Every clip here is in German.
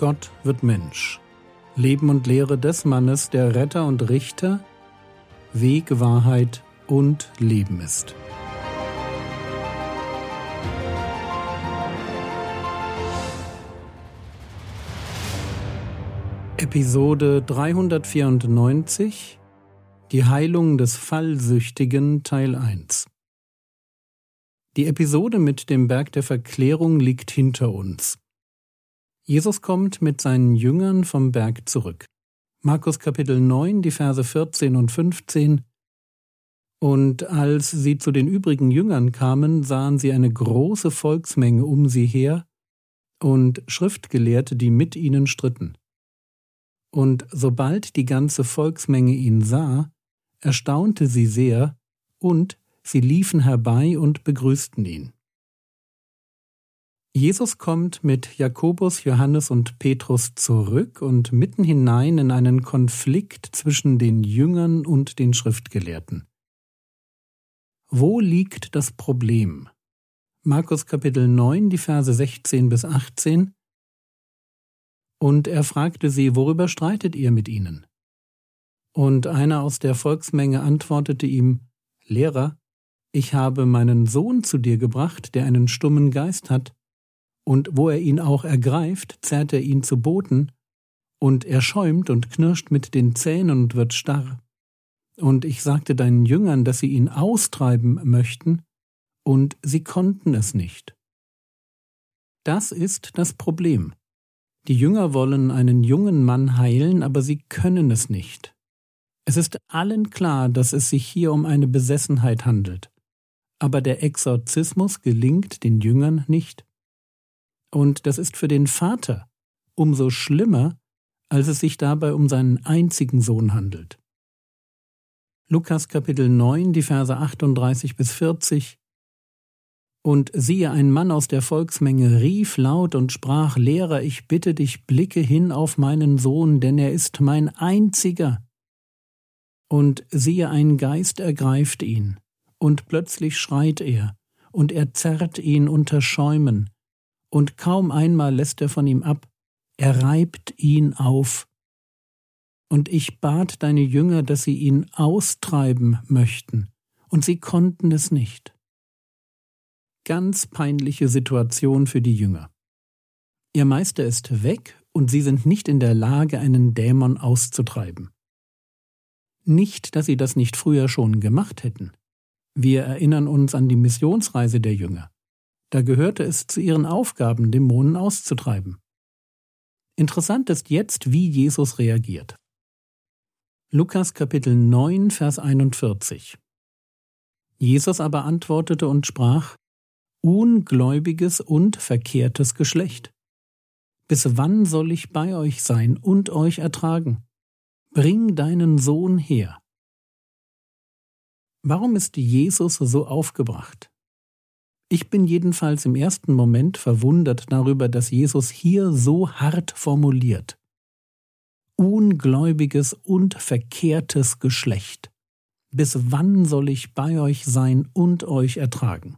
Gott wird Mensch. Leben und Lehre des Mannes, der Retter und Richter, Weg, Wahrheit und Leben ist. Episode 394 Die Heilung des Fallsüchtigen Teil 1 Die Episode mit dem Berg der Verklärung liegt hinter uns. Jesus kommt mit seinen Jüngern vom Berg zurück. Markus Kapitel 9, die Verse 14 und 15. Und als sie zu den übrigen Jüngern kamen, sahen sie eine große Volksmenge um sie her und Schriftgelehrte, die mit ihnen stritten. Und sobald die ganze Volksmenge ihn sah, erstaunte sie sehr, und sie liefen herbei und begrüßten ihn. Jesus kommt mit Jakobus, Johannes und Petrus zurück und mitten hinein in einen Konflikt zwischen den Jüngern und den Schriftgelehrten. Wo liegt das Problem? Markus Kapitel 9, die Verse 16 bis 18. Und er fragte sie, worüber streitet ihr mit ihnen? Und einer aus der Volksmenge antwortete ihm, Lehrer, ich habe meinen Sohn zu dir gebracht, der einen stummen Geist hat, und wo er ihn auch ergreift, zerrt er ihn zu Boten, und er schäumt und knirscht mit den Zähnen und wird starr. Und ich sagte deinen Jüngern, dass sie ihn austreiben möchten, und sie konnten es nicht. Das ist das Problem. Die Jünger wollen einen jungen Mann heilen, aber sie können es nicht. Es ist allen klar, dass es sich hier um eine Besessenheit handelt. Aber der Exorzismus gelingt den Jüngern nicht. Und das ist für den Vater umso schlimmer, als es sich dabei um seinen einzigen Sohn handelt. Lukas Kapitel 9, die Verse 38 bis 40 Und siehe, ein Mann aus der Volksmenge rief laut und sprach, Lehrer, ich bitte dich, blicke hin auf meinen Sohn, denn er ist mein einziger. Und siehe, ein Geist ergreift ihn, und plötzlich schreit er, und er zerrt ihn unter Schäumen, und kaum einmal lässt er von ihm ab, er reibt ihn auf. Und ich bat deine Jünger, dass sie ihn austreiben möchten, und sie konnten es nicht. Ganz peinliche Situation für die Jünger. Ihr Meister ist weg, und sie sind nicht in der Lage, einen Dämon auszutreiben. Nicht, dass sie das nicht früher schon gemacht hätten. Wir erinnern uns an die Missionsreise der Jünger. Da gehörte es zu ihren Aufgaben, Dämonen auszutreiben. Interessant ist jetzt, wie Jesus reagiert. Lukas Kapitel 9, Vers 41. Jesus aber antwortete und sprach, Ungläubiges und verkehrtes Geschlecht. Bis wann soll ich bei euch sein und euch ertragen? Bring deinen Sohn her. Warum ist Jesus so aufgebracht? Ich bin jedenfalls im ersten Moment verwundert darüber, dass Jesus hier so hart formuliert. Ungläubiges und verkehrtes Geschlecht. Bis wann soll ich bei euch sein und euch ertragen?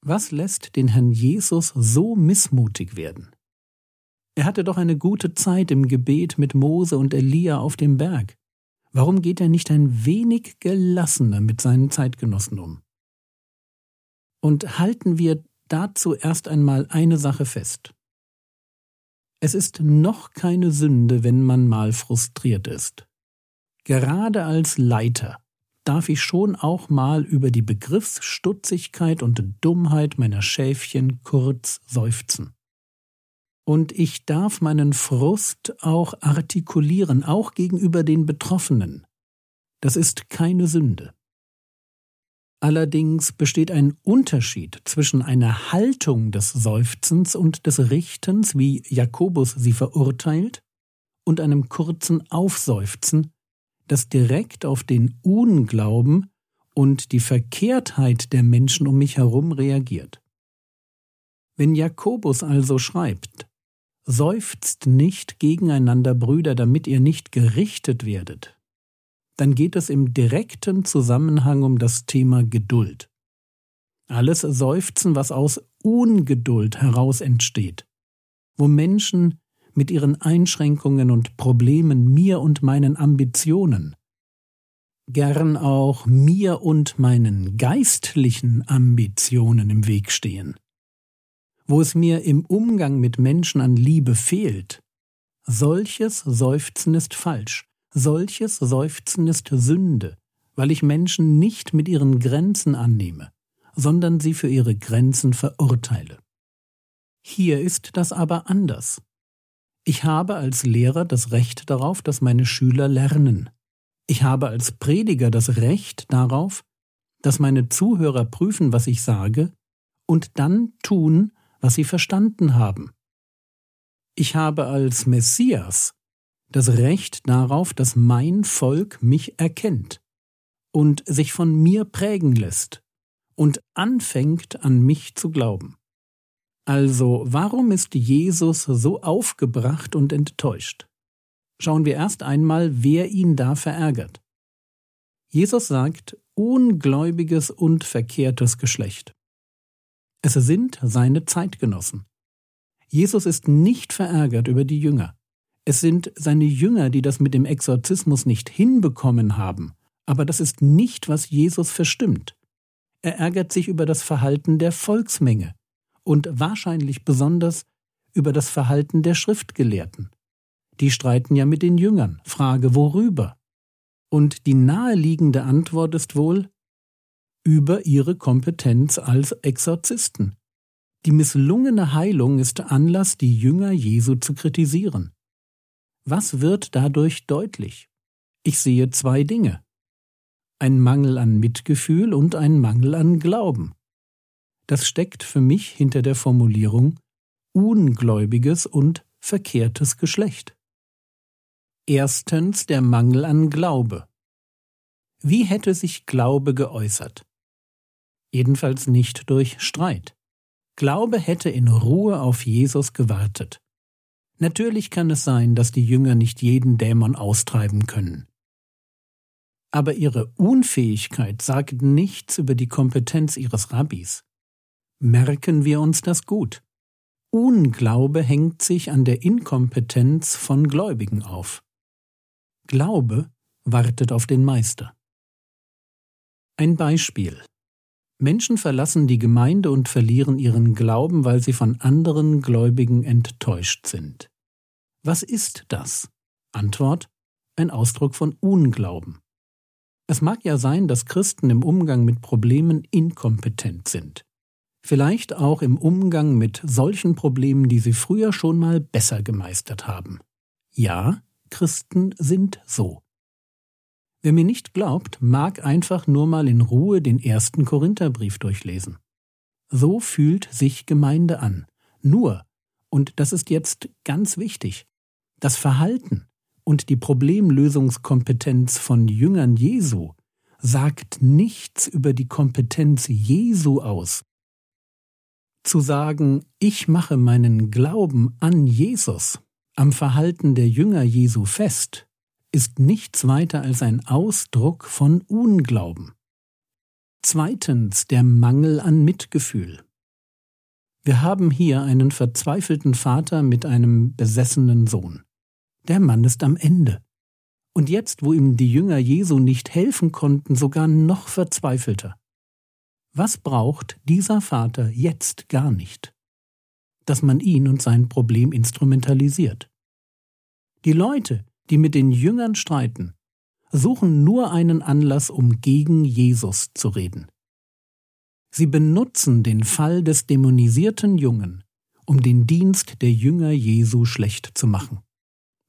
Was lässt den Herrn Jesus so missmutig werden? Er hatte doch eine gute Zeit im Gebet mit Mose und Elia auf dem Berg. Warum geht er nicht ein wenig gelassener mit seinen Zeitgenossen um? Und halten wir dazu erst einmal eine Sache fest. Es ist noch keine Sünde, wenn man mal frustriert ist. Gerade als Leiter darf ich schon auch mal über die Begriffsstutzigkeit und Dummheit meiner Schäfchen kurz seufzen. Und ich darf meinen Frust auch artikulieren, auch gegenüber den Betroffenen. Das ist keine Sünde. Allerdings besteht ein Unterschied zwischen einer Haltung des Seufzens und des Richtens, wie Jakobus sie verurteilt, und einem kurzen Aufseufzen, das direkt auf den Unglauben und die Verkehrtheit der Menschen um mich herum reagiert. Wenn Jakobus also schreibt, Seufzt nicht gegeneinander, Brüder, damit ihr nicht gerichtet werdet, dann geht es im direkten Zusammenhang um das Thema Geduld. Alles Seufzen, was aus Ungeduld heraus entsteht, wo Menschen mit ihren Einschränkungen und Problemen mir und meinen Ambitionen, gern auch mir und meinen geistlichen Ambitionen im Weg stehen, wo es mir im Umgang mit Menschen an Liebe fehlt, solches Seufzen ist falsch, solches Seufzen ist Sünde, weil ich Menschen nicht mit ihren Grenzen annehme, sondern sie für ihre Grenzen verurteile. Hier ist das aber anders. Ich habe als Lehrer das Recht darauf, dass meine Schüler lernen. Ich habe als Prediger das Recht darauf, dass meine Zuhörer prüfen, was ich sage, und dann tun, was sie verstanden haben. Ich habe als Messias das Recht darauf, dass mein Volk mich erkennt und sich von mir prägen lässt und anfängt an mich zu glauben. Also, warum ist Jesus so aufgebracht und enttäuscht? Schauen wir erst einmal, wer ihn da verärgert. Jesus sagt ungläubiges und verkehrtes Geschlecht. Es sind seine Zeitgenossen. Jesus ist nicht verärgert über die Jünger. Es sind seine Jünger, die das mit dem Exorzismus nicht hinbekommen haben, aber das ist nicht, was Jesus verstimmt. Er ärgert sich über das Verhalten der Volksmenge, und wahrscheinlich besonders über das Verhalten der Schriftgelehrten. Die streiten ja mit den Jüngern. Frage worüber? Und die naheliegende Antwort ist wohl über ihre Kompetenz als Exorzisten. Die misslungene Heilung ist Anlass, die Jünger Jesu zu kritisieren. Was wird dadurch deutlich? Ich sehe zwei Dinge. Ein Mangel an Mitgefühl und ein Mangel an Glauben. Das steckt für mich hinter der Formulierung ungläubiges und verkehrtes Geschlecht. Erstens der Mangel an Glaube. Wie hätte sich Glaube geäußert? Jedenfalls nicht durch Streit. Glaube hätte in Ruhe auf Jesus gewartet. Natürlich kann es sein, dass die Jünger nicht jeden Dämon austreiben können. Aber ihre Unfähigkeit sagt nichts über die Kompetenz ihres Rabbis. Merken wir uns das gut. Unglaube hängt sich an der Inkompetenz von Gläubigen auf. Glaube wartet auf den Meister. Ein Beispiel. Menschen verlassen die Gemeinde und verlieren ihren Glauben, weil sie von anderen Gläubigen enttäuscht sind. Was ist das? Antwort ein Ausdruck von Unglauben. Es mag ja sein, dass Christen im Umgang mit Problemen inkompetent sind vielleicht auch im Umgang mit solchen Problemen, die sie früher schon mal besser gemeistert haben. Ja, Christen sind so. Wer mir nicht glaubt, mag einfach nur mal in Ruhe den ersten Korintherbrief durchlesen. So fühlt sich Gemeinde an. Nur, und das ist jetzt ganz wichtig, das Verhalten und die Problemlösungskompetenz von Jüngern Jesu sagt nichts über die Kompetenz Jesu aus, zu sagen, ich mache meinen Glauben an Jesus, am Verhalten der Jünger Jesu fest, ist nichts weiter als ein Ausdruck von Unglauben. Zweitens der Mangel an Mitgefühl. Wir haben hier einen verzweifelten Vater mit einem besessenen Sohn. Der Mann ist am Ende. Und jetzt, wo ihm die Jünger Jesu nicht helfen konnten, sogar noch verzweifelter. Was braucht dieser Vater jetzt gar nicht? Dass man ihn und sein Problem instrumentalisiert. Die Leute, die mit den Jüngern streiten, suchen nur einen Anlass, um gegen Jesus zu reden. Sie benutzen den Fall des dämonisierten Jungen, um den Dienst der Jünger Jesu schlecht zu machen.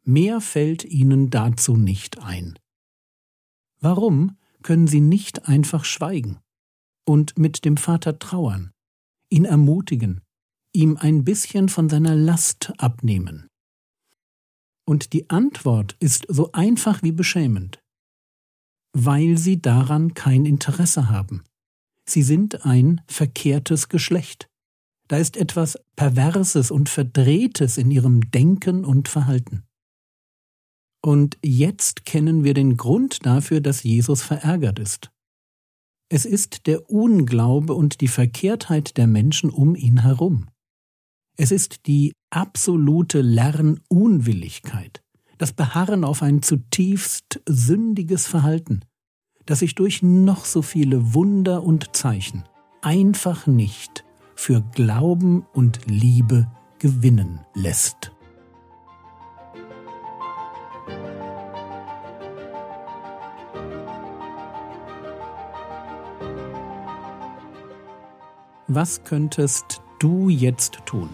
Mehr fällt ihnen dazu nicht ein. Warum können sie nicht einfach schweigen? und mit dem Vater trauern, ihn ermutigen, ihm ein bisschen von seiner Last abnehmen. Und die Antwort ist so einfach wie beschämend, weil sie daran kein Interesse haben. Sie sind ein verkehrtes Geschlecht. Da ist etwas Perverses und Verdrehtes in ihrem Denken und Verhalten. Und jetzt kennen wir den Grund dafür, dass Jesus verärgert ist. Es ist der Unglaube und die Verkehrtheit der Menschen um ihn herum. Es ist die absolute Lernunwilligkeit, das Beharren auf ein zutiefst sündiges Verhalten, das sich durch noch so viele Wunder und Zeichen einfach nicht für Glauben und Liebe gewinnen lässt. Was könntest du jetzt tun?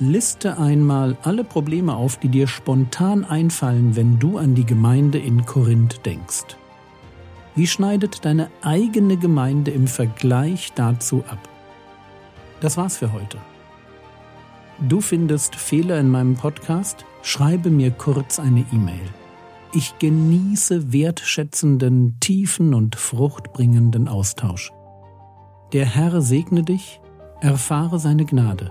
Liste einmal alle Probleme auf, die dir spontan einfallen, wenn du an die Gemeinde in Korinth denkst. Wie schneidet deine eigene Gemeinde im Vergleich dazu ab? Das war's für heute. Du findest Fehler in meinem Podcast? Schreibe mir kurz eine E-Mail. Ich genieße wertschätzenden, tiefen und fruchtbringenden Austausch. Der Herr segne dich, erfahre seine Gnade